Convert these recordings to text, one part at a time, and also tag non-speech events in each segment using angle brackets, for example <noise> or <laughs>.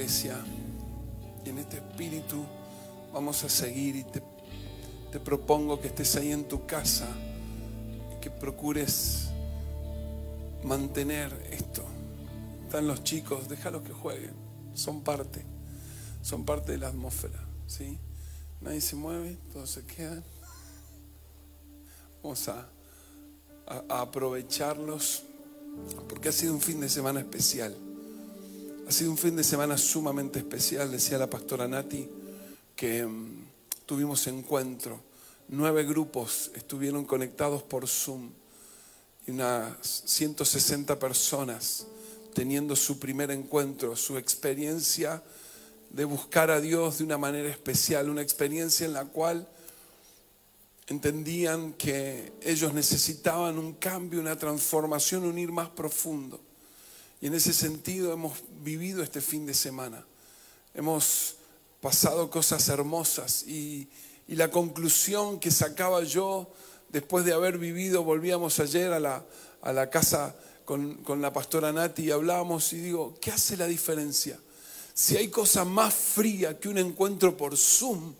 iglesia. Y en este espíritu vamos a seguir y te, propongo que estés ahí en tu casa y que procures mantener esto. Están los chicos, déjalos que jueguen, son parte, son parte de la atmósfera, ¿sí? Nadie se mueve, todos se quedan. Vamos a aprovecharlos porque ha sido un fin de semana especial. Ha sido un fin de semana sumamente especial, decía la pastora Nati, que mm, tuvimos encuentro. Nueve grupos estuvieron conectados por Zoom y unas 160 personas teniendo su primer encuentro, su experiencia de buscar a Dios de una manera especial, una experiencia en la cual entendían que ellos necesitaban un cambio, una transformación, un ir más profundo. Y en ese sentido hemos vivido este fin de semana. Hemos pasado cosas hermosas y, la conclusión que sacaba yo después de haber vivido, volvíamos ayer a la, a la casa con, con, la pastora Nati y hablábamos y digo, ¿qué hace la diferencia? Si hay cosa más fría que un encuentro por Zoom,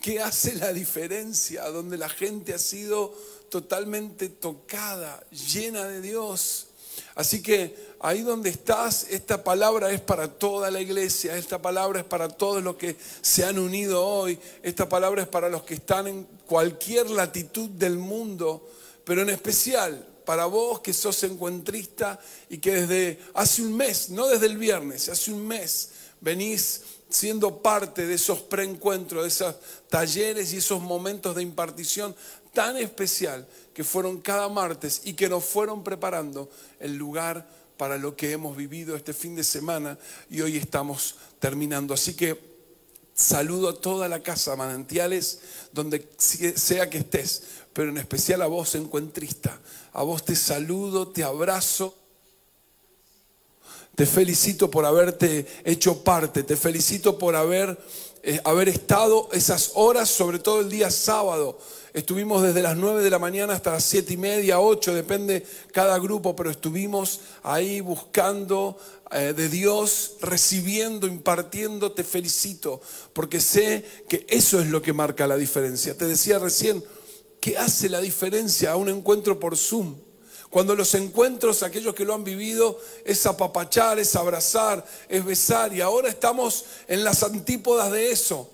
¿qué hace la diferencia? Donde la gente ha sido totalmente tocada, llena de Dios. Así que ahí donde estás, esta palabra es para toda la iglesia, esta palabra es para todos los que se han unido hoy, esta palabra es para los que están en cualquier latitud del mundo, pero en especial para vos que sos encuentrista y que desde hace un mes, no desde el viernes, hace un mes venís siendo parte de esos preencuentros, de esos talleres y esos momentos de impartición tan especial que fueron cada martes y que nos fueron preparando el lugar para lo que hemos vivido este fin de semana y hoy estamos terminando. Así que saludo a toda la casa Manantiales, donde sea que estés, pero en especial a vos encuentrista. A vos te saludo, te abrazo. Te felicito por haberte hecho parte, te felicito por haber, eh, haber estado esas horas, sobre todo el día sábado, Estuvimos desde las 9 de la mañana hasta las 7 y media, 8, depende cada grupo, pero estuvimos ahí buscando eh, de Dios, recibiendo, impartiendo. Te felicito, porque sé que eso es lo que marca la diferencia. Te decía recién, ¿qué hace la diferencia a un encuentro por Zoom? Cuando los encuentros, aquellos que lo han vivido, es apapachar, es abrazar, es besar. Y ahora estamos en las antípodas de eso.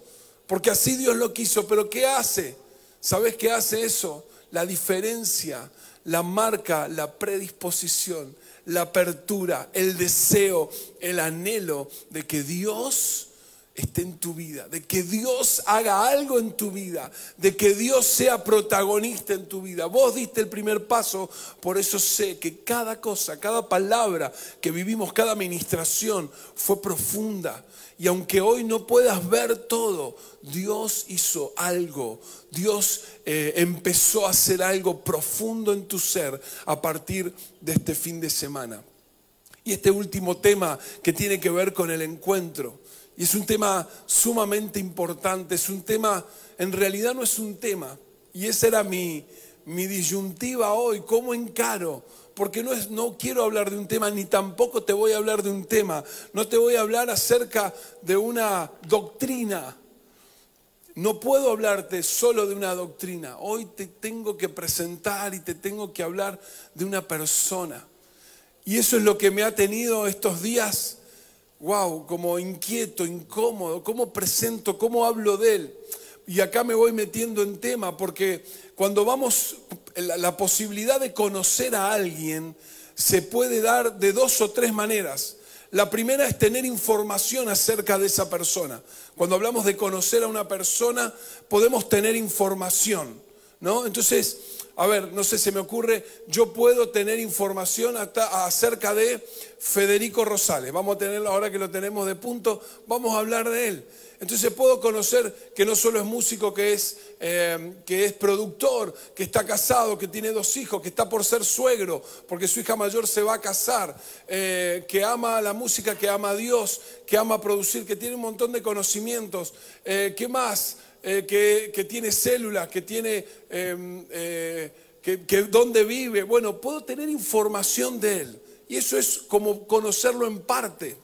Porque así Dios lo quiso. Pero ¿qué hace? ¿Sabes qué hace eso? La diferencia, la marca, la predisposición, la apertura, el deseo, el anhelo de que Dios esté en tu vida, de que Dios haga algo en tu vida, de que Dios sea protagonista en tu vida. Vos diste el primer paso, por eso sé que cada cosa, cada palabra que vivimos, cada administración fue profunda. Y aunque hoy no puedas ver todo, Dios hizo algo. Dios eh, empezó a hacer algo profundo en tu ser a partir de este fin de semana. Y este último tema que tiene que ver con el encuentro. Y es un tema sumamente importante, es un tema, en realidad no es un tema. Y esa era mi, mi disyuntiva hoy, ¿cómo encaro? porque no, es, no quiero hablar de un tema, ni tampoco te voy a hablar de un tema. No te voy a hablar acerca de una doctrina. No puedo hablarte solo de una doctrina. Hoy te tengo que presentar y te tengo que hablar de una persona. Y eso es lo que me ha tenido estos días, wow, como inquieto, incómodo. ¿Cómo presento? ¿Cómo hablo de él? Y acá me voy metiendo en tema porque cuando vamos, la, posibilidad de conocer a alguien se puede dar de dos o tres maneras. La primera es tener información acerca de esa persona. Cuando hablamos de conocer a una persona, podemos tener información, ¿no? Entonces, a ver, no sé, se me ocurre, yo puedo tener información acerca de Federico Rosales. Vamos a tenerlo ahora que lo tenemos de punto, vamos a hablar de él. Entonces puedo conocer que no solo es músico, que es, eh, que es productor, que está casado, que tiene dos hijos, que está por ser suegro, porque su hija mayor se va a casar, eh, que ama la música, que ama a Dios, que ama producir, que tiene un montón de conocimientos. Eh, ¿Qué más? Que, tiene células, que tiene... Em, que, que dónde vive. Bueno, puedo tener información de él. Y eso es como conocerlo en parte.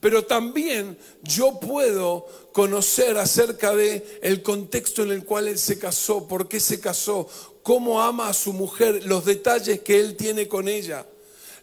Pero también yo puedo conocer acerca de el contexto en el cual él se casó, por qué se casó, cómo ama a su mujer, los detalles que él tiene con ella,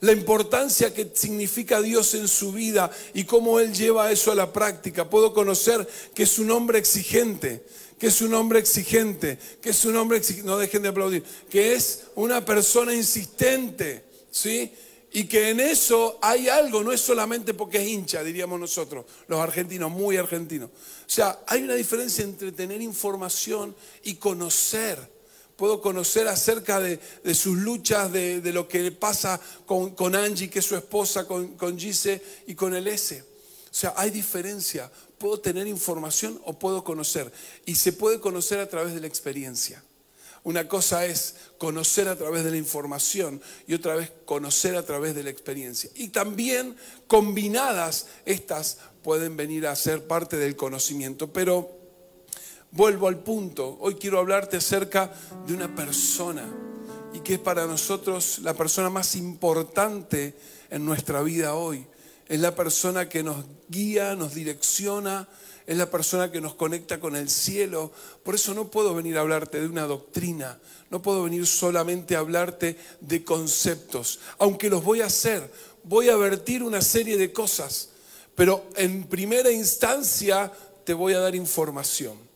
la importancia que significa Dios en su vida y cómo él lleva eso a la práctica. Puedo conocer que es un hombre exigente, que es un hombre exigente, que es un hombre exigente, no dejen de aplaudir, que es una persona insistente, ¿sí? Y que en eso hay algo, no es solamente porque es hincha, diríamos nosotros, los argentinos, muy argentinos. O sea, hay una diferencia entre tener información y conocer. Puedo conocer acerca de, sus luchas, de, lo que pasa con, Angie, que es su esposa, con, con Gise y con el S. O sea, hay diferencia puedo tener información o puedo conocer. Y se puede conocer a través de la experiencia. Una cosa es conocer a través de la información y otra vez conocer a través de la experiencia. Y también combinadas estas pueden venir a ser parte del conocimiento. Pero vuelvo al punto. Hoy quiero hablarte acerca de una persona y que es para nosotros la persona más importante en nuestra vida hoy es la persona que nos guía, nos direcciona, es la persona que nos conecta con el cielo. Por eso no puedo venir a hablarte de una doctrina, no puedo venir solamente a hablarte de conceptos, aunque los voy a hacer, voy a vertir una serie de cosas, pero en primera instancia te voy a dar información.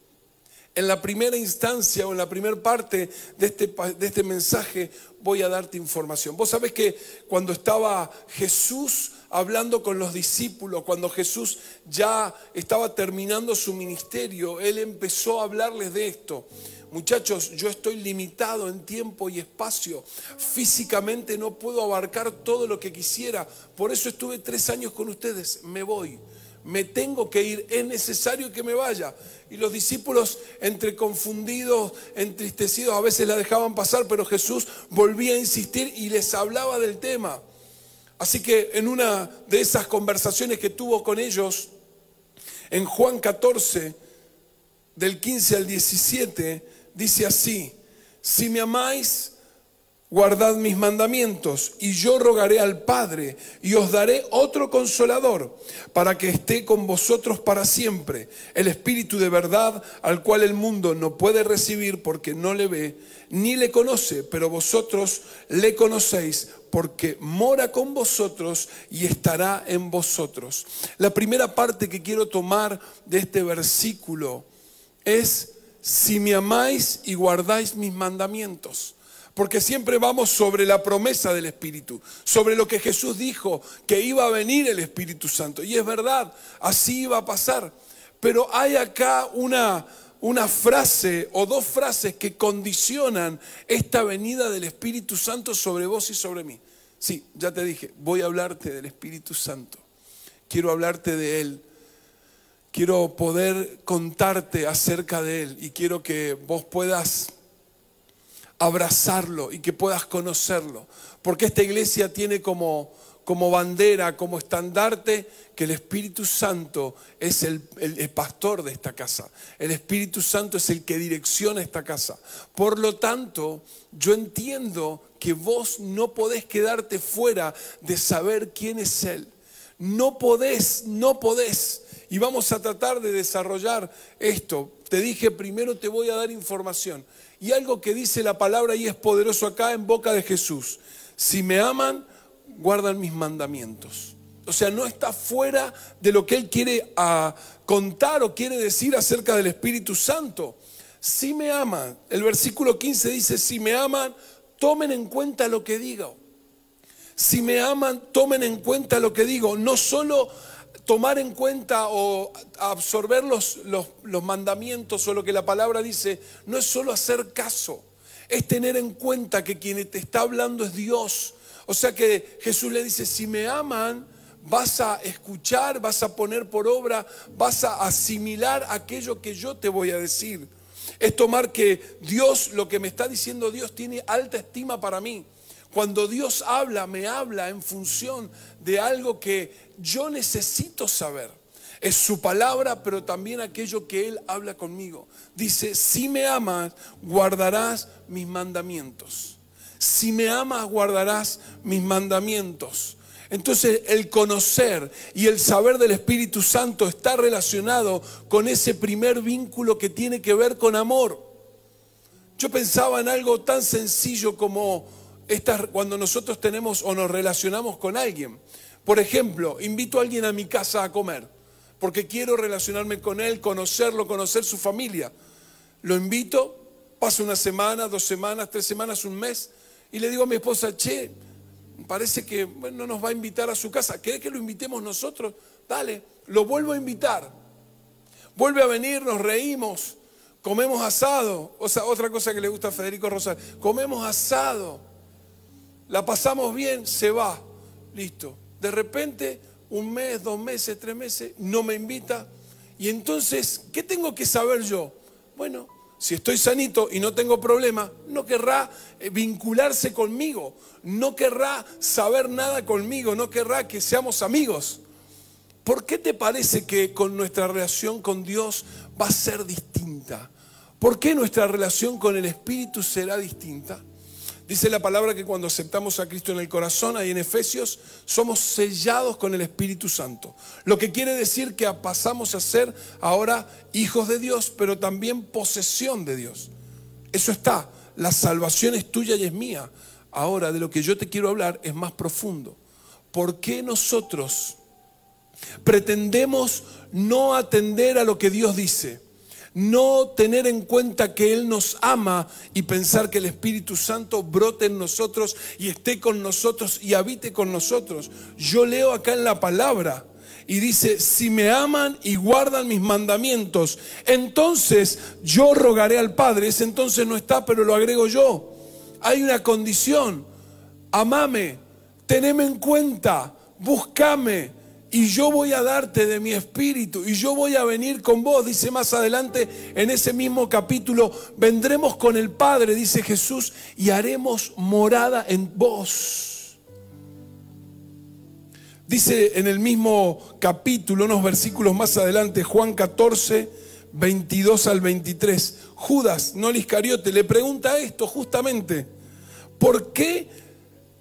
En la primera instancia o en la primera parte de este, de este mensaje voy a darte información. Vos sabés que cuando estaba Jesús hablando con los discípulos, cuando Jesús ya estaba terminando su ministerio, Él empezó a hablarles de esto. Muchachos, yo estoy limitado en tiempo y espacio. Físicamente no puedo abarcar todo lo que quisiera. Por eso estuve tres años con ustedes. Me voy me tengo que ir, es necesario que me vaya. Y los discípulos, entre confundidos, entristecidos, a veces la dejaban pasar, pero Jesús volvía a insistir y les hablaba del tema. Así que en una de esas conversaciones que tuvo con ellos, en Juan 14, del 15 al 17, dice así, si me amáis, guardad mis mandamientos, y yo rogaré al Padre, y os daré otro consolador, para que esté con vosotros para siempre, el Espíritu de verdad, al cual el mundo no puede recibir porque no le ve, ni le conoce, pero vosotros le conocéis, porque mora con vosotros y estará en vosotros. La primera parte que quiero tomar de este versículo es, si me amáis y guardáis mis mandamientos. Porque siempre vamos sobre la promesa del Espíritu, sobre lo que Jesús dijo, que iba a venir el Espíritu Santo. Y es verdad, así iba a pasar. Pero hay acá una, una frase o dos frases que condicionan esta venida del Espíritu Santo sobre vos y sobre mí. Sí, ya te dije, voy a hablarte del Espíritu Santo. Quiero hablarte de Él. Quiero poder contarte acerca de Él y quiero que vos puedas abrazarlo y que puedas conocerlo. Porque esta iglesia tiene como, como bandera, como estandarte, que el Espíritu Santo es el, el, pastor de esta casa. El Espíritu Santo es el que direcciona esta casa. Por lo tanto, yo entiendo que vos no podés quedarte fuera de saber quién es Él. No podés, no podés. Y vamos a tratar de desarrollar esto. Te dije, primero te voy a dar información. Y algo que dice la palabra y es poderoso acá en boca de Jesús. Si me aman, guardan mis mandamientos. O sea, no está fuera de lo que Él quiere ah, contar o quiere decir acerca del Espíritu Santo. Si me aman, el versículo 15 dice, si me aman, tomen en cuenta lo que digo. Si me aman, tomen en cuenta lo que digo. No solo tomar en cuenta o absorber los, mandamientos o lo que la palabra dice, no es solo hacer caso, es tener en cuenta que quien te está hablando es Dios. O sea que Jesús le dice, si me aman, vas a escuchar, vas a poner por obra, vas a asimilar aquello que yo te voy a decir. Es tomar que Dios, lo que me está diciendo Dios, tiene alta estima para mí. Cuando Dios habla, me habla en función de algo que yo necesito saber. Es su palabra, pero también aquello que Él habla conmigo. Dice, si me amas, guardarás mis mandamientos. Si me amas, guardarás mis mandamientos. Entonces el conocer y el saber del Espíritu Santo está relacionado con ese primer vínculo que tiene que ver con amor. Yo pensaba en algo tan sencillo como cuando nosotros tenemos o nos relacionamos con alguien. Por ejemplo, invito a alguien a mi casa a comer, porque quiero relacionarme con él, conocerlo, conocer su familia. Lo invito, paso una semana, dos semanas, tres semanas, un mes, y le digo a mi esposa, che, parece que no nos va a invitar a su casa. ¿Quiere que lo invitemos nosotros? Dale, lo vuelvo a invitar. Vuelve a venir, nos reímos, comemos asado. O sea, otra cosa que le gusta a Federico Rosal, comemos asado. La pasamos bien, se va. Listo. De repente, un mes, dos meses, tres meses, no me invita. Y entonces, ¿qué tengo que saber yo? Bueno, si estoy sanito y no tengo problema, no querrá eh, vincularse conmigo, no querrá saber nada conmigo, no querrá que seamos amigos. ¿Por qué te parece que con nuestra relación con Dios va a ser distinta? ¿Por qué nuestra relación con el Espíritu será distinta? Dice la palabra que cuando aceptamos a Cristo en el corazón, ahí en Efesios, somos sellados con el Espíritu Santo. Lo que quiere decir que pasamos a ser ahora hijos de Dios, pero también posesión de Dios. Eso está. La salvación es tuya y es mía. Ahora, de lo que yo te quiero hablar es más profundo. ¿Por qué nosotros pretendemos no atender a lo que Dios dice? No tener en cuenta que Él nos ama y pensar que el Espíritu Santo brote en nosotros y esté con nosotros y habite con nosotros. Yo leo acá en la palabra y dice, si me aman y guardan mis mandamientos, entonces yo rogaré al Padre. Ese entonces no está, pero lo agrego yo. Hay una condición, amame, teneme en cuenta, búscame y yo voy a darte de mi espíritu y yo voy a venir con vos, dice más adelante en ese mismo capítulo, vendremos con el Padre, dice Jesús, y haremos morada en vos. Dice en el mismo capítulo, unos versículos más adelante, Juan 14, 22 al 23, Judas, no el Iscariote, le pregunta esto justamente, ¿por qué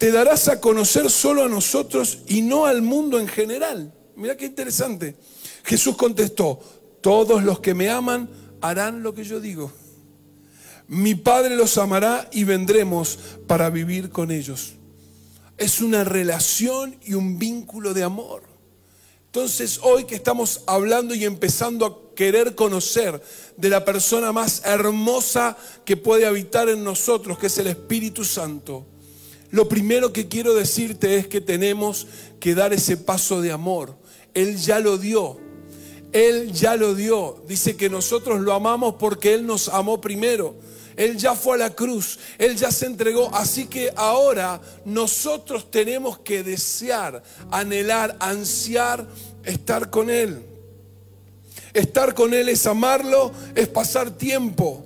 te darás a conocer solo a nosotros y no al mundo en general. Mira qué interesante. Jesús contestó, todos los que me aman harán lo que yo digo. Mi Padre los amará y vendremos para vivir con ellos. Es una relación y un vínculo de amor. Entonces hoy que estamos hablando y empezando a querer conocer de la persona más hermosa que puede habitar en nosotros, que es el Espíritu Santo, lo primero que quiero decirte es que tenemos que dar ese paso de amor. Él ya lo dio. Él ya lo dio. Dice que nosotros lo amamos porque Él nos amó primero. Él ya fue a la cruz, Él ya se entregó. Así que ahora nosotros tenemos que desear, anhelar, ansiar estar con Él. Estar con Él es amarlo, es pasar tiempo,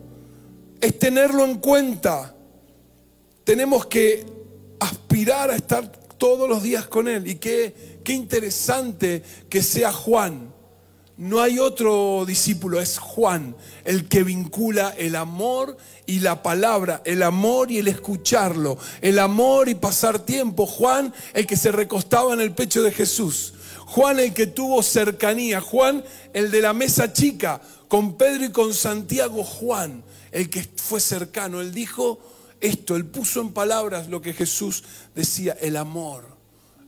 es tenerlo en cuenta. Tenemos que aspirar a estar todos los días con Él. Y qué, qué interesante que sea Juan. No hay otro discípulo, es Juan, el que vincula el amor y la palabra, el amor y el escucharlo, el amor y pasar tiempo. Juan, el que se recostaba en el pecho de Jesús. Juan, el que tuvo cercanía. Juan, el de la mesa chica, con Pedro y con Santiago. Juan, el que fue cercano. Él dijo, esto, él puso en palabras lo que Jesús decía, el amor.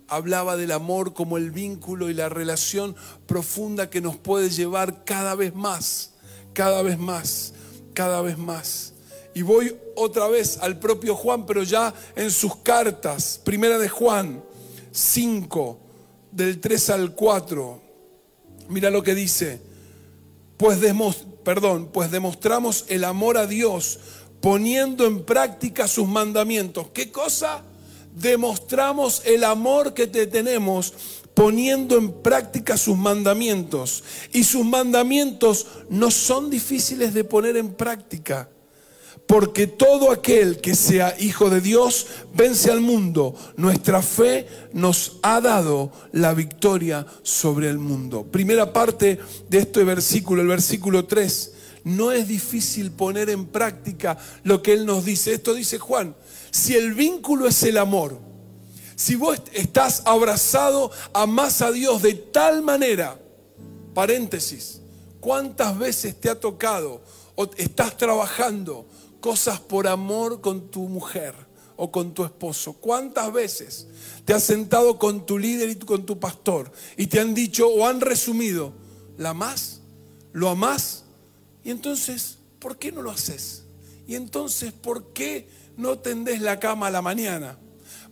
Hablaba del amor como el vínculo y la relación profunda que nos puede llevar cada vez más, cada vez más, cada vez más. Y voy otra vez al propio Juan, pero ya en sus cartas, primera de Juan 5, del 3 al 4. Mira lo que dice. Pues, perdón, pues demostramos el amor a Dios poniendo en práctica sus mandamientos. ¿Qué cosa? Demostramos el amor que te tenemos poniendo en práctica sus mandamientos. Y sus mandamientos no son difíciles de poner en práctica. Porque todo aquel que sea hijo de Dios vence al mundo. Nuestra fe nos ha dado la victoria sobre el mundo. Primera parte de este versículo, el versículo 3 no es difícil poner en práctica lo que Él nos dice. Esto dice Juan, si el vínculo es el amor, Si vos estás abrazado, amás a Dios de tal manera, paréntesis, ¿cuántas veces te ha tocado o estás trabajando cosas por amor con tu mujer o con tu esposo? ¿Cuántas veces te has sentado con tu líder y con tu pastor y te han dicho o han resumido, ¿la amás? ¿Lo amás? Y entonces, ¿por qué no lo haces? Y entonces, ¿por qué no tendés la cama a la mañana?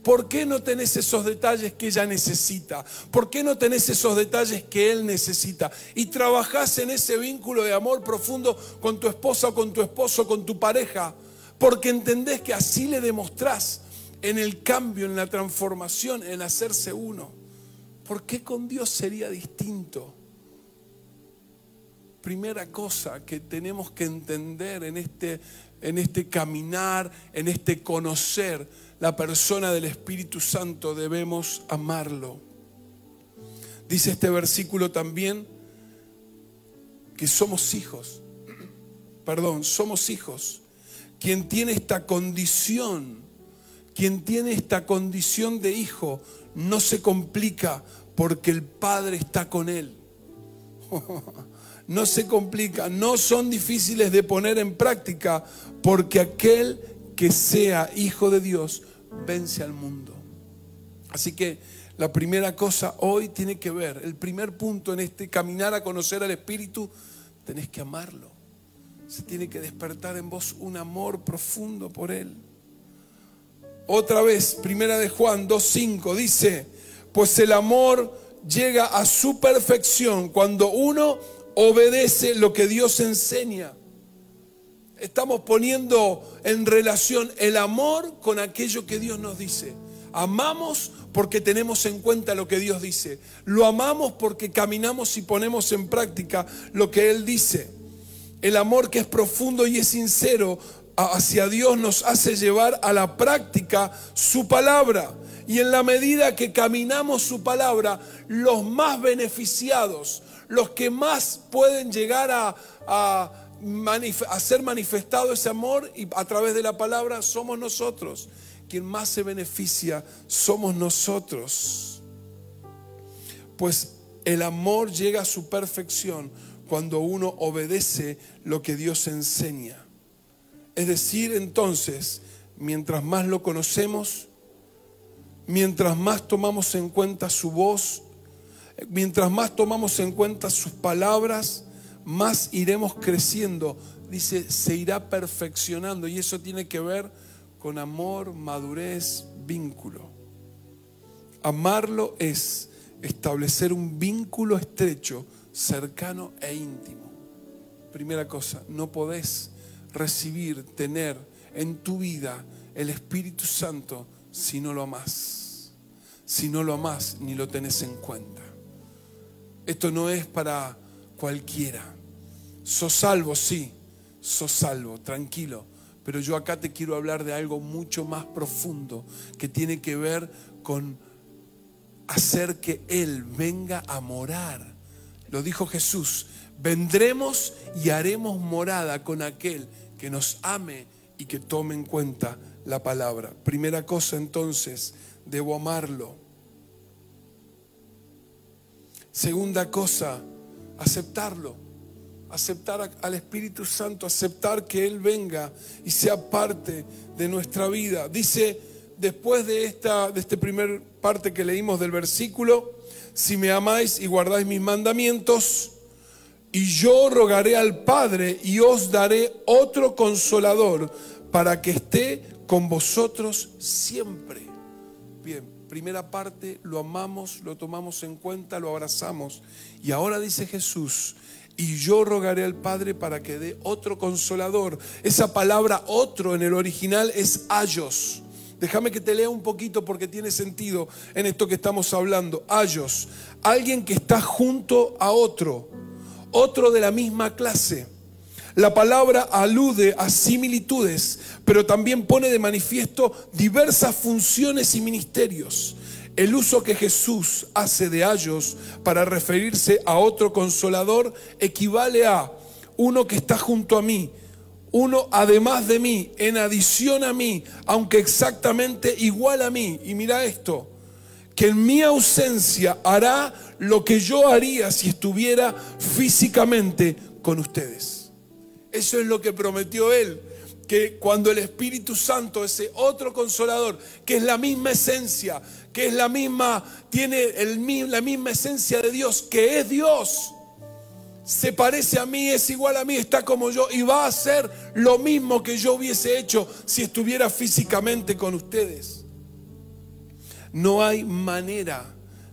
¿Por qué no tenés esos detalles que ella necesita? ¿Por qué no tenés esos detalles que él necesita? Y trabajás en ese vínculo de amor profundo con tu esposa, con tu esposo, con tu pareja, porque entendés que así le demostrás en el cambio, en la transformación, en hacerse uno. ¿Por qué con Dios sería distinto? Primera cosa que tenemos que entender en este, en este caminar, en este conocer la persona del Espíritu Santo, debemos amarlo. Dice este versículo también que somos hijos. Perdón, somos hijos. Quien tiene esta condición, quien tiene esta condición de hijo, no se complica porque el Padre está con él. <laughs> No se complica, no son difíciles de poner en práctica porque aquel que sea hijo de Dios vence al mundo. Así que la primera cosa hoy tiene que ver, el primer punto en este caminar a conocer al Espíritu, tenés que amarlo. Se tiene que despertar en vos un amor profundo por Él. Otra vez, primera de Juan 2.5 dice, pues el amor llega a su perfección cuando uno obedece lo que Dios enseña. Estamos poniendo en relación el amor con aquello que Dios nos dice. Amamos porque tenemos en cuenta lo que Dios dice. Lo amamos porque caminamos y ponemos en práctica lo que Él dice. El amor que es profundo y es sincero hacia Dios nos hace llevar a la práctica su palabra. Y en la medida que caminamos su palabra, los más beneficiados, los que más pueden llegar a, a ser manifestado ese amor y a través de la palabra somos nosotros. Quien más se beneficia somos nosotros. Pues el amor llega a su perfección cuando uno obedece lo que Dios enseña. Es decir, entonces, mientras más lo conocemos, mientras más tomamos en cuenta su voz, mientras más tomamos en cuenta sus palabras, más iremos creciendo. Dice, se irá perfeccionando y eso tiene que ver con amor, madurez, vínculo. Amarlo es establecer un vínculo estrecho, cercano e íntimo. Primera cosa, no podés recibir, tener en tu vida el Espíritu Santo si no lo amás. Si no lo amás ni lo tenés en cuenta. Esto no es para cualquiera. Sos salvo, sí, sos salvo, tranquilo. Pero yo acá te quiero hablar de algo mucho más profundo que tiene que ver con hacer que Él venga a morar. Lo dijo Jesús, vendremos y haremos morada con aquel que nos ame y que tome en cuenta la palabra. Primera cosa entonces, debo amarlo. Segunda cosa, aceptarlo aceptar al Espíritu Santo, aceptar que Él venga y sea parte de nuestra vida. Dice, después de esta de este primer parte que leímos del versículo, si me amáis y guardáis mis mandamientos, y yo rogaré al Padre y os daré otro consolador para que esté con vosotros siempre. Bien, primera parte, lo amamos, lo tomamos en cuenta, lo abrazamos. Y ahora dice Jesús, y yo rogaré al Padre para que dé otro consolador. Esa palabra otro en el original es ayos. Déjame que te lea un poquito porque tiene sentido en esto que estamos hablando. Ayos, alguien que está junto a otro, otro de la misma clase. La palabra alude a similitudes, pero también pone de manifiesto diversas funciones y ministerios. El uso que Jesús hace de ayos para referirse a otro consolador equivale a uno que está junto a mí, uno además de mí, en adición a mí, aunque exactamente igual a mí. Y mira esto, que en mi ausencia hará lo que yo haría si estuviera físicamente con ustedes. Eso es lo que prometió Él, que cuando el Espíritu Santo, ese otro consolador, que es la misma esencia, que es la misma, tiene el, la misma esencia de Dios, que es Dios, se parece a mí, es igual a mí, está como yo y va a hacer lo mismo que yo hubiese hecho si estuviera físicamente con ustedes. No hay manera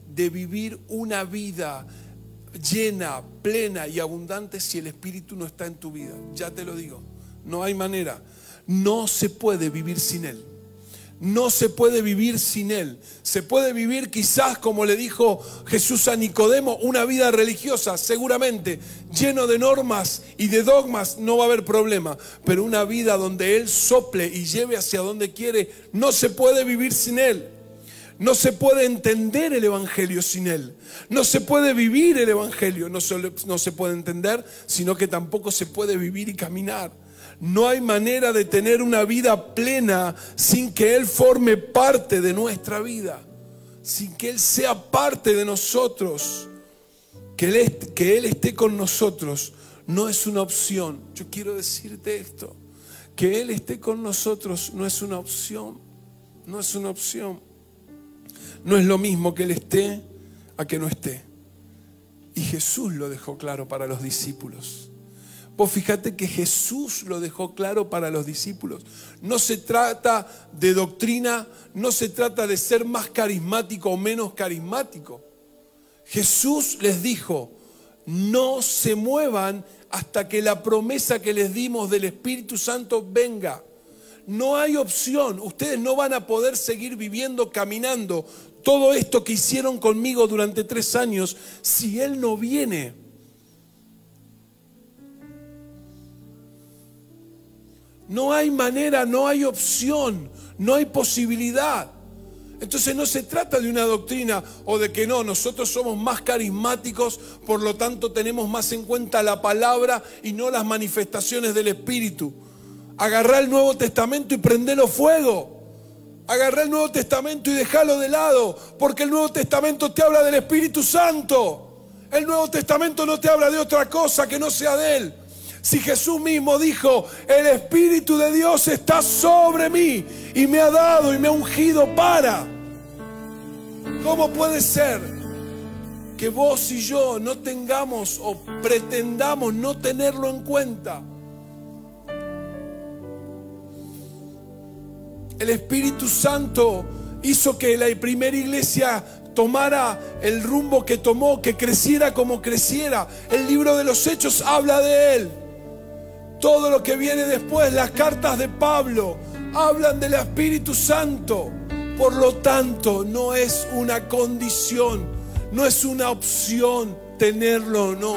de vivir una vida llena, plena y abundante si el Espíritu no está en tu vida. Ya te lo digo, no hay manera. No se puede vivir sin Él. No se puede vivir sin Él. Se puede vivir quizás, como le dijo Jesús a Nicodemo, una vida religiosa, seguramente, lleno de normas y de dogmas, no va a haber problema. Pero una vida donde Él sople y lleve hacia donde quiere, no se puede vivir sin Él. No se puede entender el Evangelio sin Él. No se puede vivir el Evangelio. No, no se puede entender, sino que tampoco se puede vivir y caminar. No hay manera de tener una vida plena sin que Él forme parte de nuestra vida, sin que Él sea parte de nosotros. Que Él, que Él esté con nosotros no es una opción. Yo quiero decirte esto, que Él esté con nosotros no es una opción, no es una opción. No es lo mismo que Él esté a que no esté. Y Jesús lo dejó claro para los discípulos. Vos fíjate que Jesús lo dejó claro para los discípulos. No se trata de doctrina, no se trata de ser más carismático o menos carismático. Jesús les dijo, no se muevan hasta que la promesa que les dimos del Espíritu Santo venga. No hay opción, ustedes no van a poder seguir viviendo, caminando todo esto que hicieron conmigo durante tres años si Él no viene. No hay manera, no hay opción, no hay posibilidad. Entonces no se trata de una doctrina o de que no, nosotros somos más carismáticos, por lo tanto tenemos más en cuenta la palabra y no las manifestaciones del Espíritu. Agarrá el Nuevo Testamento y prendelo fuego. Agarrá el Nuevo Testamento y déjalo de lado, porque el Nuevo Testamento te habla del Espíritu Santo. El Nuevo Testamento no te habla de otra cosa que no sea de Él. Si Jesús mismo dijo, el Espíritu de Dios está sobre mí y me ha dado y me ha ungido para. ¿Cómo puede ser que vos y yo no tengamos o pretendamos no tenerlo en cuenta? El Espíritu Santo hizo que la primera iglesia tomara el rumbo que tomó, que creciera como creciera. El libro de los Hechos habla de él. Todo lo que viene después, las cartas de Pablo, hablan del Espíritu Santo. Por lo tanto, no es una condición, no es una opción tenerlo o no.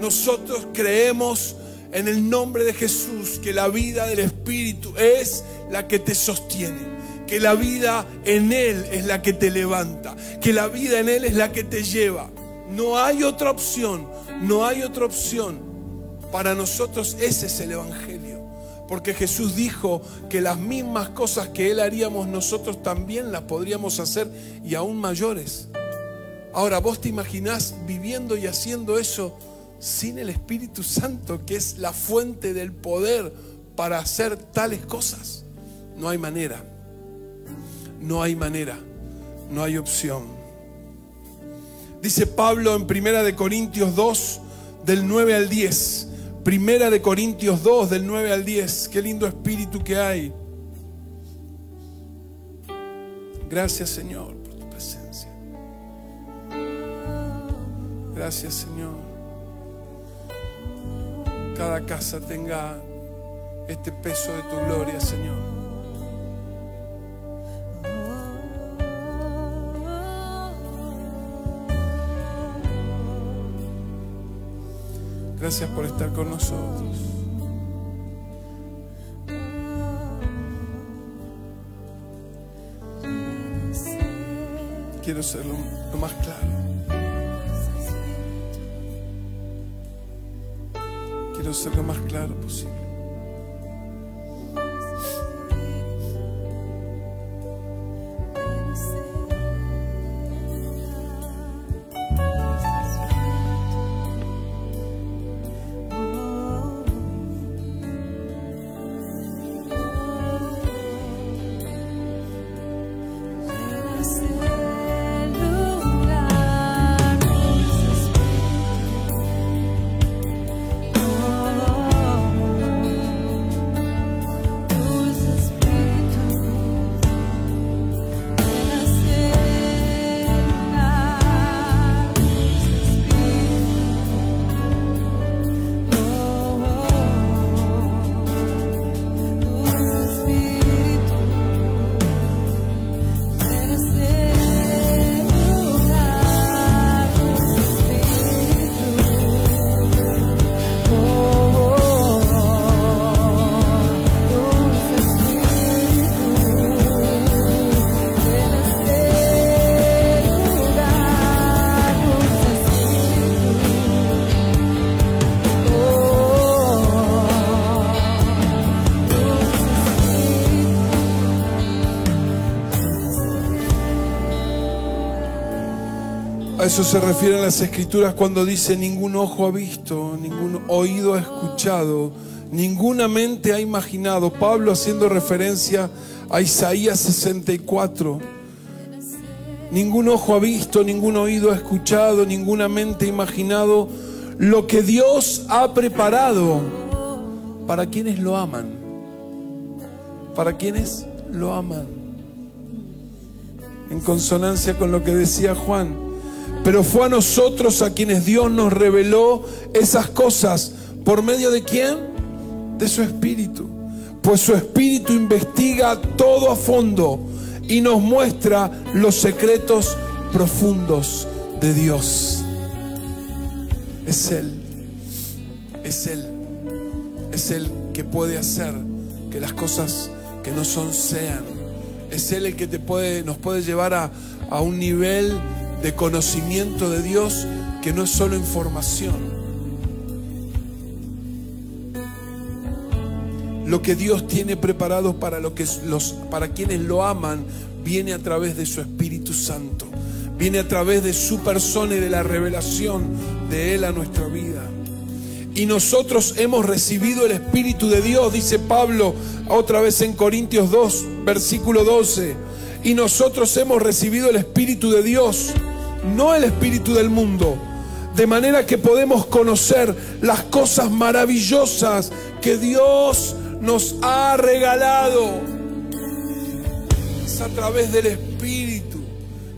Nosotros creemos en el nombre de Jesús que la vida del Espíritu es la que te sostiene que la vida en Él es la que te levanta, que la vida en Él es la que te lleva. No hay otra opción, no hay otra opción. Para nosotros ese es el Evangelio. Porque Jesús dijo que las mismas cosas que Él haríamos nosotros también las podríamos hacer y aún mayores. Ahora, ¿vos te imaginás viviendo y haciendo eso sin el Espíritu Santo, que es la fuente del poder para hacer tales cosas? No hay manera. No hay manera. No hay opción. Dice Pablo en Primera de Corintios 2, del 9 al 10. Primera de Corintios 2, del 9 al 10. Qué lindo espíritu que hay. Gracias Señor por tu presencia. Gracias Señor. Cada casa tenga este peso de tu gloria, Señor. Gracias por estar con nosotros. Quiero ser lo, más claro. Quiero ser lo más claro posible. Eso se refieren las escrituras cuando dice ningún ojo ha visto, ningún oído ha escuchado, ninguna mente ha imaginado. Pablo haciendo referencia a Isaías 64. Ningún ojo ha visto, ningún oído ha escuchado, ninguna mente ha imaginado lo que Dios ha preparado para quienes lo aman. Para quienes lo aman. En consonancia con lo que decía Juan. Pero fue a nosotros a quienes Dios nos reveló esas cosas. ¿Por medio de quién? De su Espíritu. Pues su Espíritu investiga todo a fondo y nos muestra los secretos profundos de Dios. Es Él, es Él, es Él que puede hacer que las cosas que no son sean. Es Él el que te puede, nos puede llevar a, a un nivel de conocimiento de Dios que no es solo información. Lo que Dios tiene preparado para, lo que los, para quienes lo aman viene a través de su Espíritu Santo. Viene a través de su persona y de la revelación de Él a nuestra vida. Y nosotros hemos recibido el Espíritu de Dios, dice Pablo otra vez en Corintios 2, versículo 12. Y nosotros hemos recibido el Espíritu de Dios, no el Espíritu del mundo. De manera que podemos conocer las cosas maravillosas que Dios nos ha regalado. Es a través del Espíritu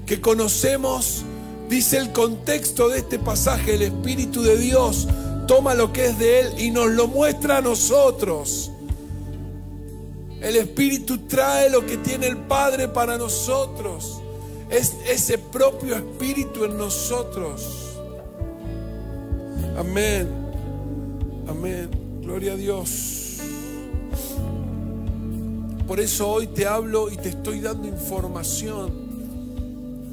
que conocemos, dice el contexto de este pasaje, el Espíritu de Dios toma lo que es de Él y nos lo muestra a nosotros. El Espíritu trae lo que tiene el Padre para nosotros. Es ese propio Espíritu en nosotros. Amén. Amén. Gloria a Dios. Por eso hoy te hablo y te estoy dando información.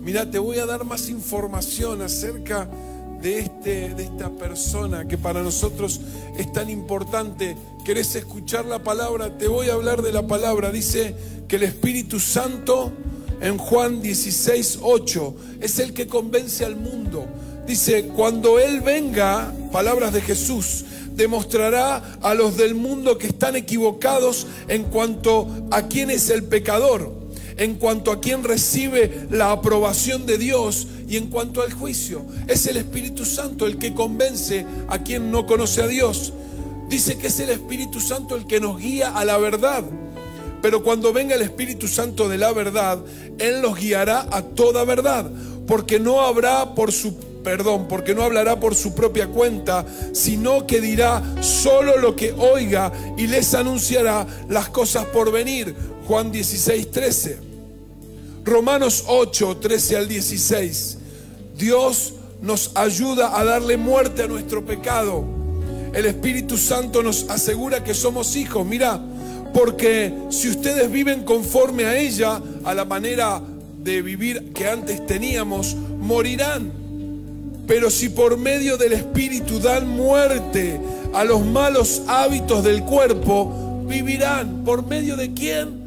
Mira, te voy a dar más información acerca de, este, de esta persona que para nosotros es tan importante. ¿Querés escuchar la palabra? Te voy a hablar de la palabra. Dice que el Espíritu Santo en Juan 16, 8 es el que convence al mundo. Dice, cuando Él venga, palabras de Jesús, demostrará a los del mundo que están equivocados en cuanto a quién es el pecador, en cuanto a quién recibe la aprobación de Dios y en cuanto al juicio. Es el Espíritu Santo el que convence a quien no conoce a Dios. Dice que es el Espíritu Santo el que nos guía a la verdad. Pero cuando venga el Espíritu Santo de la verdad, Él los guiará a toda verdad, porque no habrá por su perdón, porque no hablará por su propia cuenta, sino que dirá solo lo que oiga y les anunciará las cosas por venir. Juan 16, 13. Romanos 8, 13 al 16. Dios nos ayuda a darle muerte a nuestro pecado. El Espíritu Santo nos asegura que somos hijos. Mira, porque si ustedes viven conforme a ella, a la manera de vivir que antes teníamos, morirán. Pero si por medio del Espíritu dan muerte a los malos hábitos del cuerpo, vivirán. ¿Por medio de quién?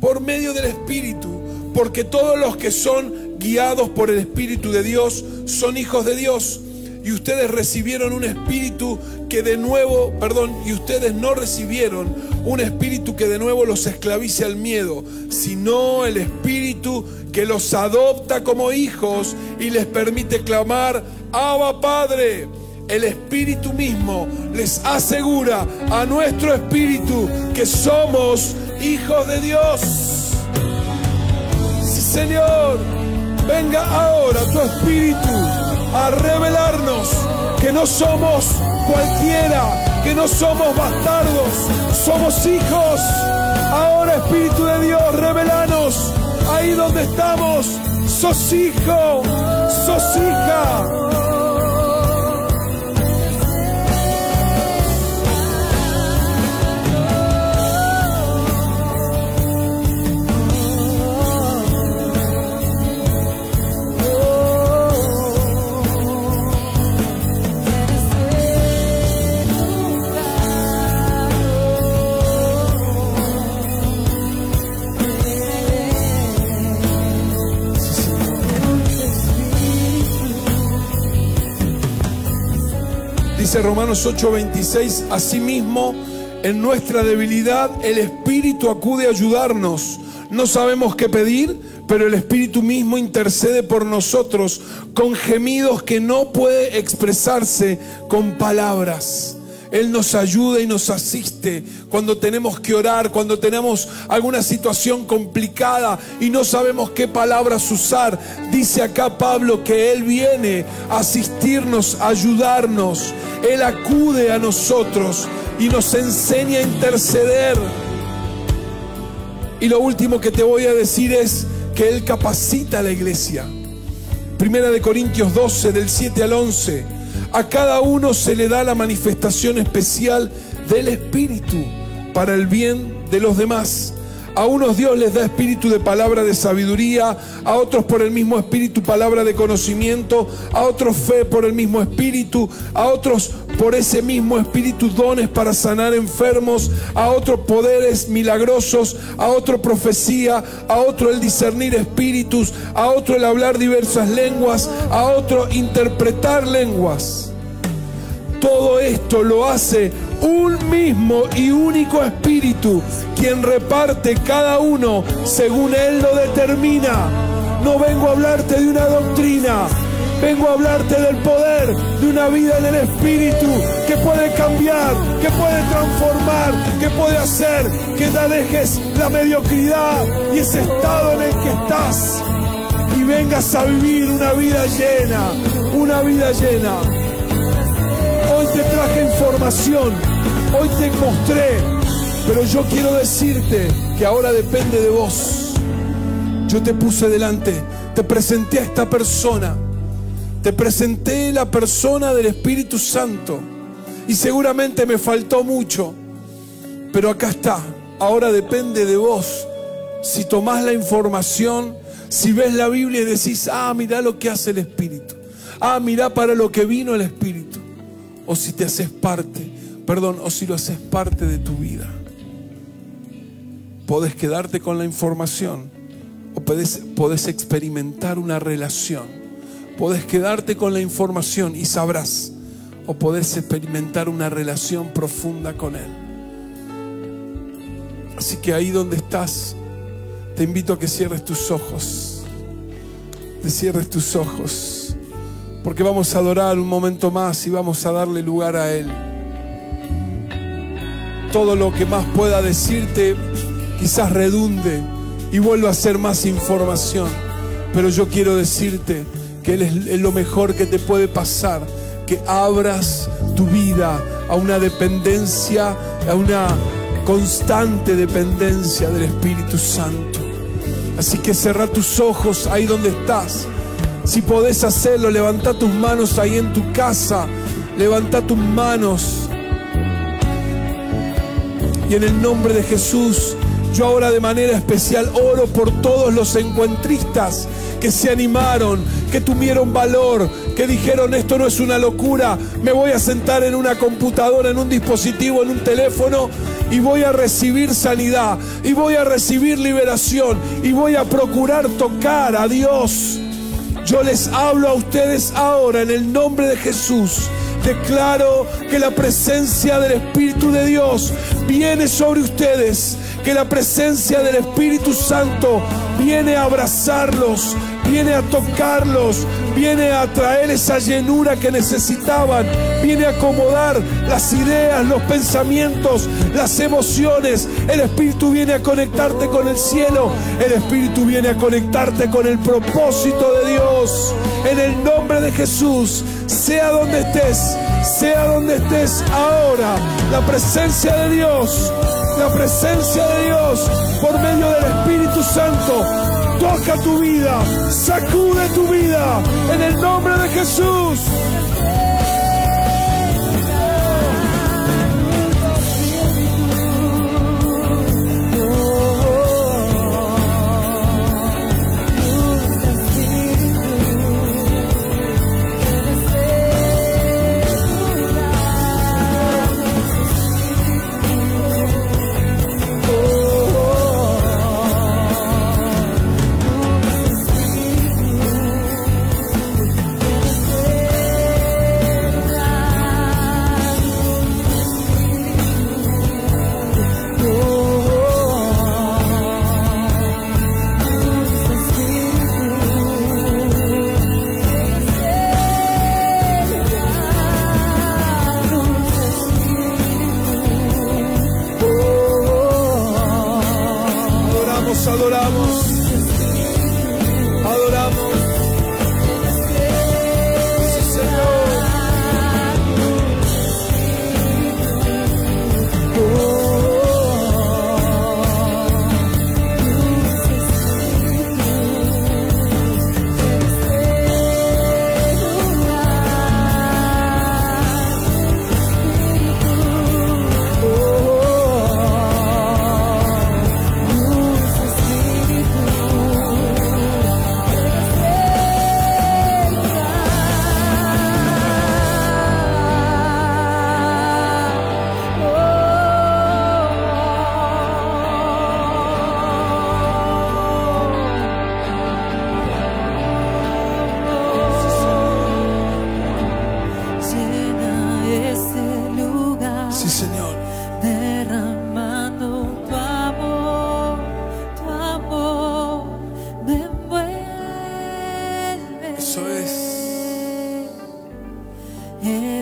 Por medio del Espíritu. Porque todos los que son guiados por el Espíritu de Dios son hijos de Dios. Y ustedes recibieron un espíritu que de nuevo, perdón, y ustedes no recibieron un espíritu que de nuevo los esclavice al miedo, sino el espíritu que los adopta como hijos y les permite clamar, Abba Padre. El Espíritu mismo les asegura a nuestro espíritu que somos hijos de Dios. Señor, venga ahora tu espíritu a revelarnos que no somos cualquiera, que no somos bastardos, somos hijos. Ahora Espíritu de Dios, revelanos ahí donde estamos. Sos hijo, sos hija. Dice Romanos 8:26, asimismo, en nuestra debilidad el Espíritu acude a ayudarnos. No sabemos qué pedir, pero el Espíritu mismo intercede por nosotros con gemidos que no puede expresarse con palabras. Él nos ayuda y nos asiste cuando tenemos que orar, cuando tenemos alguna situación complicada y no sabemos qué palabras usar. Dice acá Pablo que Él viene a asistirnos, a ayudarnos. Él acude a nosotros y nos enseña a interceder. Y lo último que te voy a decir es que Él capacita a la iglesia. Primera de Corintios 12, del 7 al 11 a cada uno se le da la manifestación especial del Espíritu para el bien de los demás. A unos Dios les da espíritu de palabra de sabiduría, a otros por el mismo espíritu palabra de conocimiento, a otros fe por el mismo espíritu, a otros por ese mismo espíritu dones para sanar enfermos, a otros poderes milagrosos, a otro profecía, a otro el discernir espíritus, a otro el hablar diversas lenguas, a otro interpretar lenguas. Todo esto lo hace un mismo y único espíritu, quien reparte cada uno según Él lo determina. No vengo a hablarte de una doctrina, vengo a hablarte del poder de una vida en el espíritu que puede cambiar, que puede transformar, que puede hacer que te dejes la mediocridad y ese estado en el que estás y vengas a vivir una vida llena, una vida llena. Te traje información Hoy te mostré, pero yo quiero decirte que ahora depende de vos. Yo te puse delante, te presenté a esta persona, te presenté la persona del Espíritu Santo y seguramente me faltó mucho, pero acá está. Ahora depende de vos. Si tomás la información, si ves la Biblia y decís, ah, mira lo que hace el Espíritu. Ah, mira para lo que vino el Espíritu. O si te haces parte perdón, o si lo haces parte de tu vida. Podés quedarte con la información o podés, experimentar una relación. Podés quedarte con la información y sabrás. O podés experimentar una relación profunda con Él. Así que ahí donde estás, te invito a que cierres tus ojos. Te cierres tus ojos. Porque vamos a adorar un momento más y vamos a darle lugar a Él todo lo que más pueda decirte quizás redunde y vuelva a ser más información. Pero yo quiero decirte que Él es lo mejor que te puede pasar, que abras tu vida a una dependencia, a una constante dependencia del Espíritu Santo. Así que cerra tus ojos ahí donde estás. Si podés hacerlo, levanta tus manos ahí en tu casa. Levanta tus manos y en el nombre de Jesús, yo ahora de manera especial oro por todos los encuentristas que se animaron, que tuvieron valor, que dijeron esto no es una locura, me voy a sentar en una computadora, en un dispositivo, en un teléfono y voy a recibir sanidad y voy a recibir liberación y voy a procurar tocar a Dios. Yo les hablo a ustedes ahora en el nombre de Jesús. Declaro que la presencia del Espíritu de Dios viene sobre ustedes, que la presencia del Espíritu Santo viene a abrazarlos, viene a tocarlos, viene a traer esa llenura que necesitaban, viene a acomodar las ideas, los pensamientos, las emociones. El Espíritu viene a conectarte con el cielo, el Espíritu viene a conectarte con el propósito de Dios. En el nombre de Jesús, sea donde estés, sea donde estés ahora, la presencia de Dios, la presencia de Dios por medio del Espíritu Santo toca tu vida, sacude tu vida en el nombre de Jesús.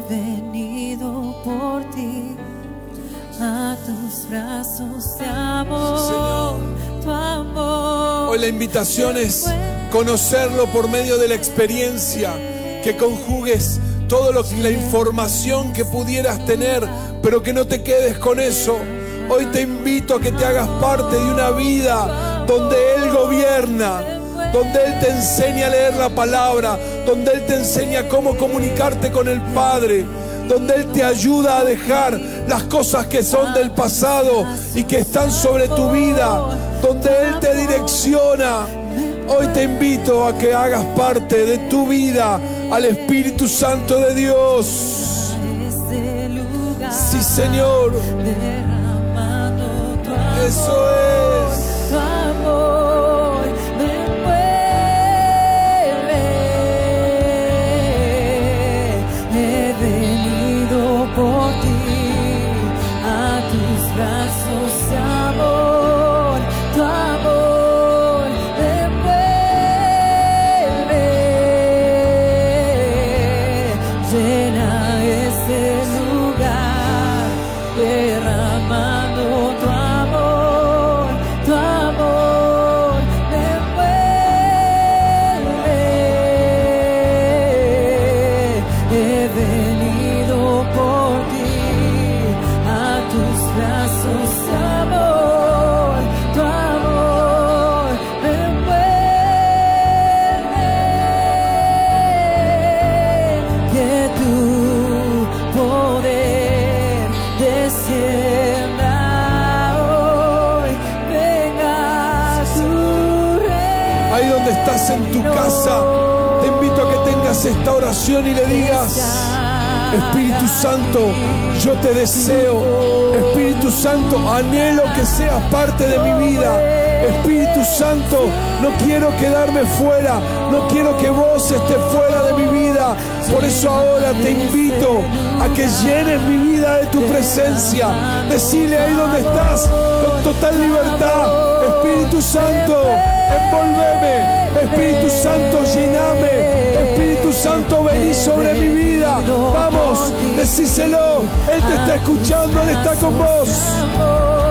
Venido por ti a tus brazos de amor, tu amor. Hoy la invitación es conocerlo por medio de la experiencia, que conjugues todo lo que la información que pudieras tener, pero que no te quedes con eso. Hoy te invito a que te hagas parte de una vida donde Él gobierna, donde Él te enseña a leer la palabra, donde Él te enseña cómo comunicarte con el Padre, donde Él te ayuda a dejar las cosas que son del pasado y que están sobre tu vida, donde Él te direcciona. Hoy te invito a que hagas parte de tu vida al Espíritu Santo de Dios. Sí, Señor, eso es. Venido estás en tu casa, te invito a que tengas esta oración y le digas, Espíritu Santo, yo te deseo. Espíritu Santo, anhelo que seas parte de mi vida. Espíritu Santo, no quiero quedarme fuera, no quiero que vos estés fuera de mi vida. Por eso ahora te invito a que llenes mi vida de tu presencia. Decile ahí donde estás, con total libertad. Espíritu Santo, envolveme. Espíritu Santo, llename. Espíritu Santo, vení sobre mi vida. Vamos, decíselo. Él te está escuchando, Él está con vos.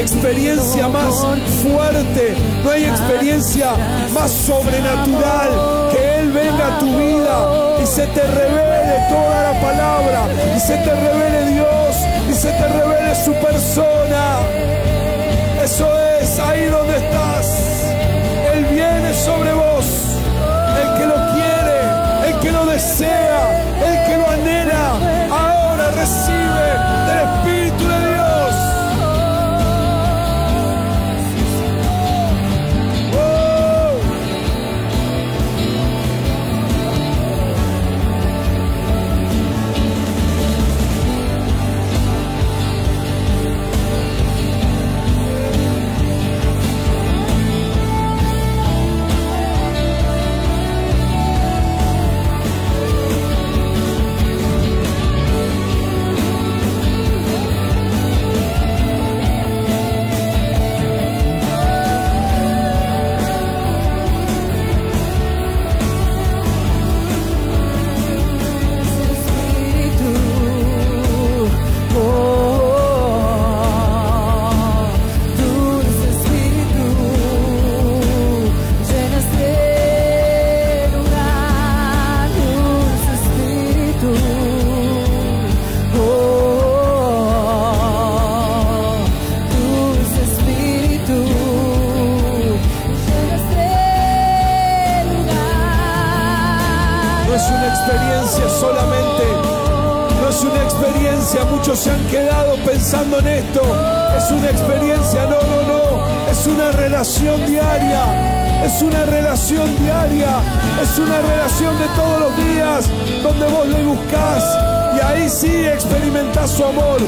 Experiencia más fuerte, no hay experiencia más sobrenatural que Él venga a tu vida y se te revele toda la palabra y se te revele Dios y se te revele su persona. Eso es ahí donde estás. Él viene sobre vos. El que lo quiere, el que lo desea, el que lo anhela. Ahora es relación diaria. Es una relación de todos los días donde vos le buscás. Y ahí sí experimentás su amor.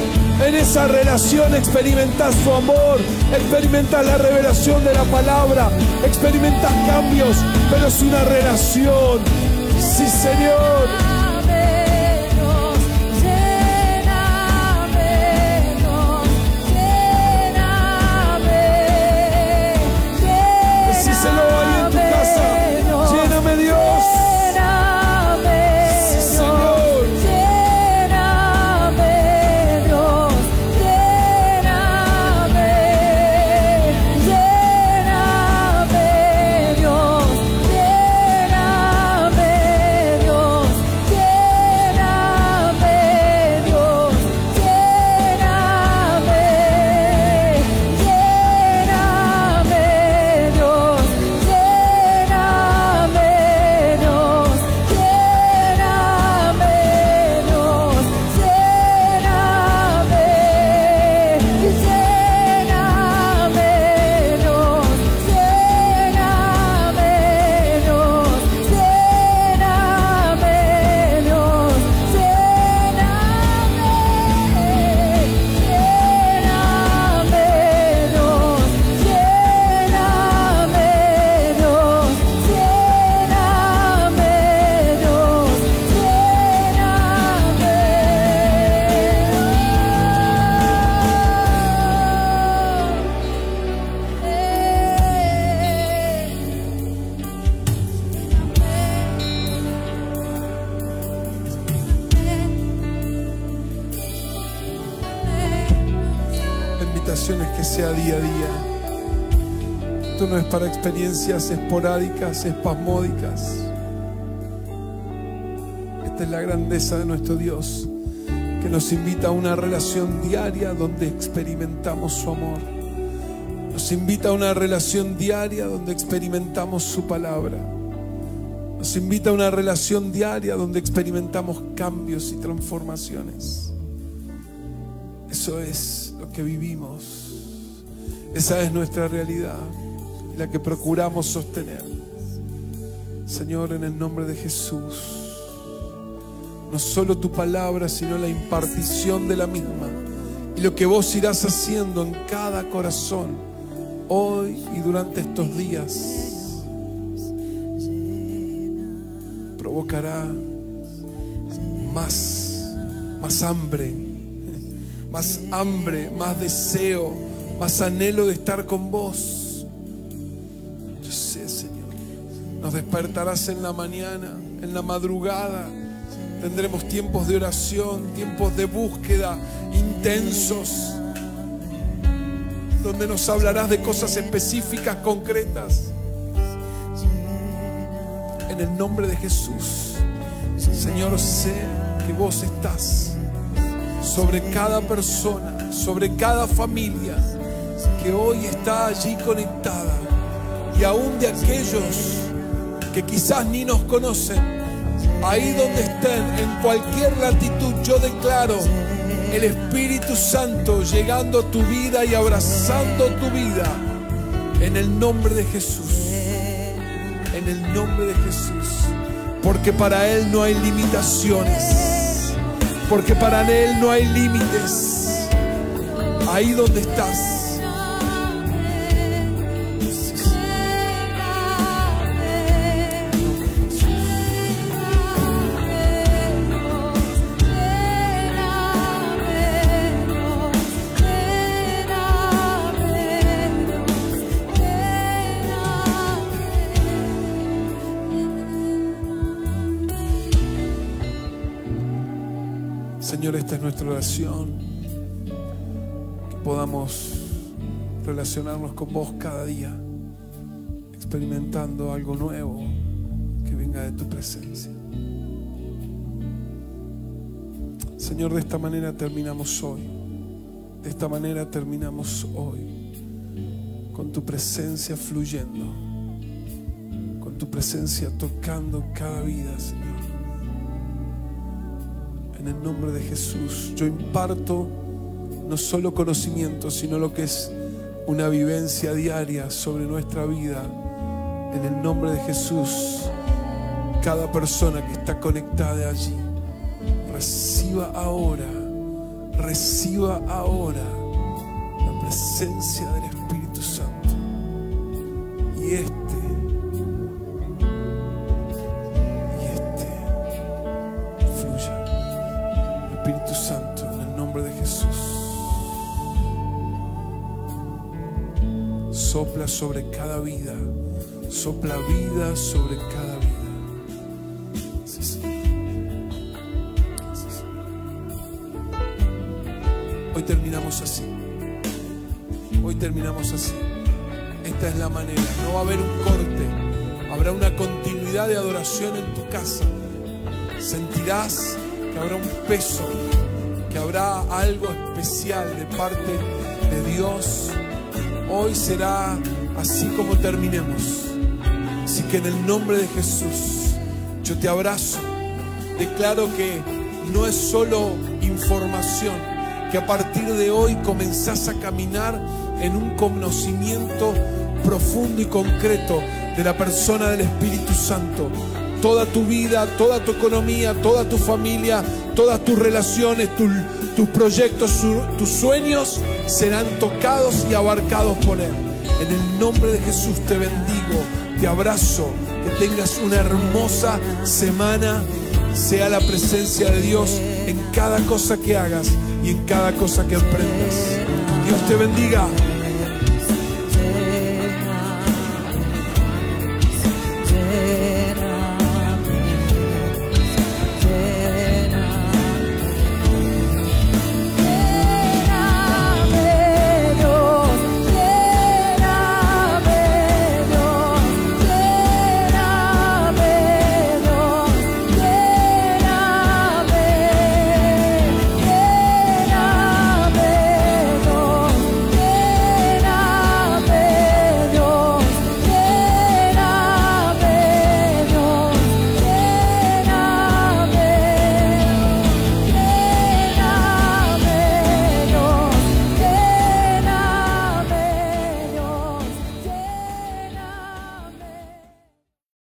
En esa relación experimentás su amor. Experimentás la revelación de la palabra. Experimentás cambios. Pero es una relación. Sí, Señor. Experiencias esporádicas, espasmódicas. Esta es la grandeza de nuestro Dios, que nos invita a una relación diaria donde experimentamos su amor. Nos invita a una relación diaria donde experimentamos su palabra. Nos invita a una relación diaria donde experimentamos cambios y transformaciones. Eso es lo que vivimos. Esa es nuestra realidad la que procuramos sostener. Señor, en el nombre de Jesús, no solo tu palabra, sino la impartición de la misma y lo que vos irás haciendo en cada corazón hoy y durante estos días provocará más, más hambre, más hambre, más deseo, más anhelo de estar con vos. Nos despertarás en la mañana, en la madrugada. Tendremos tiempos de oración, tiempos de búsqueda intensos, donde nos hablarás de cosas específicas, concretas. En el nombre de Jesús, Señor, sé que vos estás sobre cada persona, sobre cada familia que hoy está allí conectada y aún de aquellos que quizás ni nos conocen, ahí donde estén, en cualquier latitud, yo declaro el Espíritu Santo llegando a tu vida y abrazando tu vida. En el nombre de Jesús, en el nombre de Jesús, porque para Él no hay limitaciones, porque para Él no hay límites, ahí donde estás. Señor, esta es nuestra oración. Que podamos relacionarnos con vos cada día, experimentando algo nuevo que venga de tu presencia. Señor, de esta manera terminamos hoy. De esta manera terminamos hoy. Con tu presencia fluyendo. Con tu presencia tocando cada vida, Señor. En el nombre de Jesús, yo imparto no solo conocimiento, sino lo que es una vivencia diaria sobre nuestra vida. En el nombre de Jesús, cada persona que está conectada allí, reciba ahora, reciba ahora la presencia del Espíritu Santo. Y este, sobre cada vida, sopla vida sobre cada vida. Hoy terminamos así. Hoy terminamos así. Esta es la manera. No va a haber un corte. Habrá una continuidad de adoración en tu casa. Sentirás que habrá un peso, que habrá algo especial de parte de Dios. Hoy será así como terminemos. Así que en el nombre de Jesús, yo te abrazo. Declaro que no es solo información, que a partir de hoy comenzás a caminar en un conocimiento profundo y concreto de la persona del Espíritu Santo. Toda tu vida, toda tu economía, toda tu familia, todas tus relaciones, tus, proyectos, tus sueños serán tocados y abarcados por Él. En el nombre de Jesús te bendigo, te abrazo, que tengas una hermosa semana, sea la presencia de Dios en cada cosa que hagas y en cada cosa que emprendas. Dios te bendiga.